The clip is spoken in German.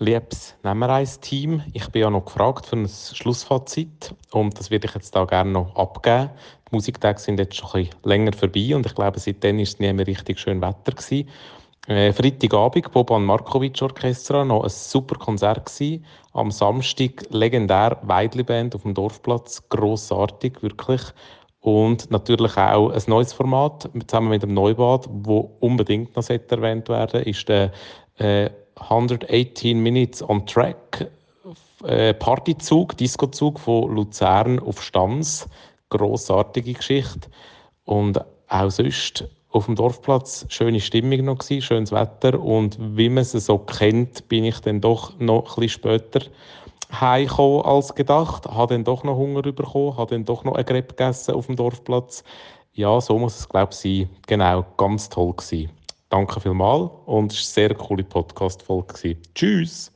Liebes Nehmereis-Team, ich bin ja noch gefragt für ein Schlussfazit und das würde ich jetzt da gerne noch abgeben. Die Musiktage sind jetzt schon ein bisschen länger vorbei und ich glaube, seitdem ist es nie mehr richtig schön Wetter gewesen. Äh, Freitagabend, Boban Markovic Orchestra, noch ein super Konzert gewesen. Am Samstag legendär Weidli Band auf dem Dorfplatz, grossartig, wirklich. Und natürlich auch ein neues Format zusammen mit dem Neubad, wo unbedingt noch erwähnt werden ist der äh, 118 Minutes on Track äh, Partyzug, Discozug von Luzern auf Stams. Grossartige Geschichte. Und auch sonst auf dem Dorfplatz schöne Stimmung noch gewesen, schönes Wetter und wie man es so kennt, bin ich dann doch noch bisschen später heimgekommen als gedacht, habe dann doch noch Hunger bekommen, habe dann doch noch ein Crepe gegessen auf dem Dorfplatz. Ja, so muss es glaube ich sein. Genau, ganz toll gewesen. Danke vielmals und es war eine sehr coole Podcast-Folge. Tschüss!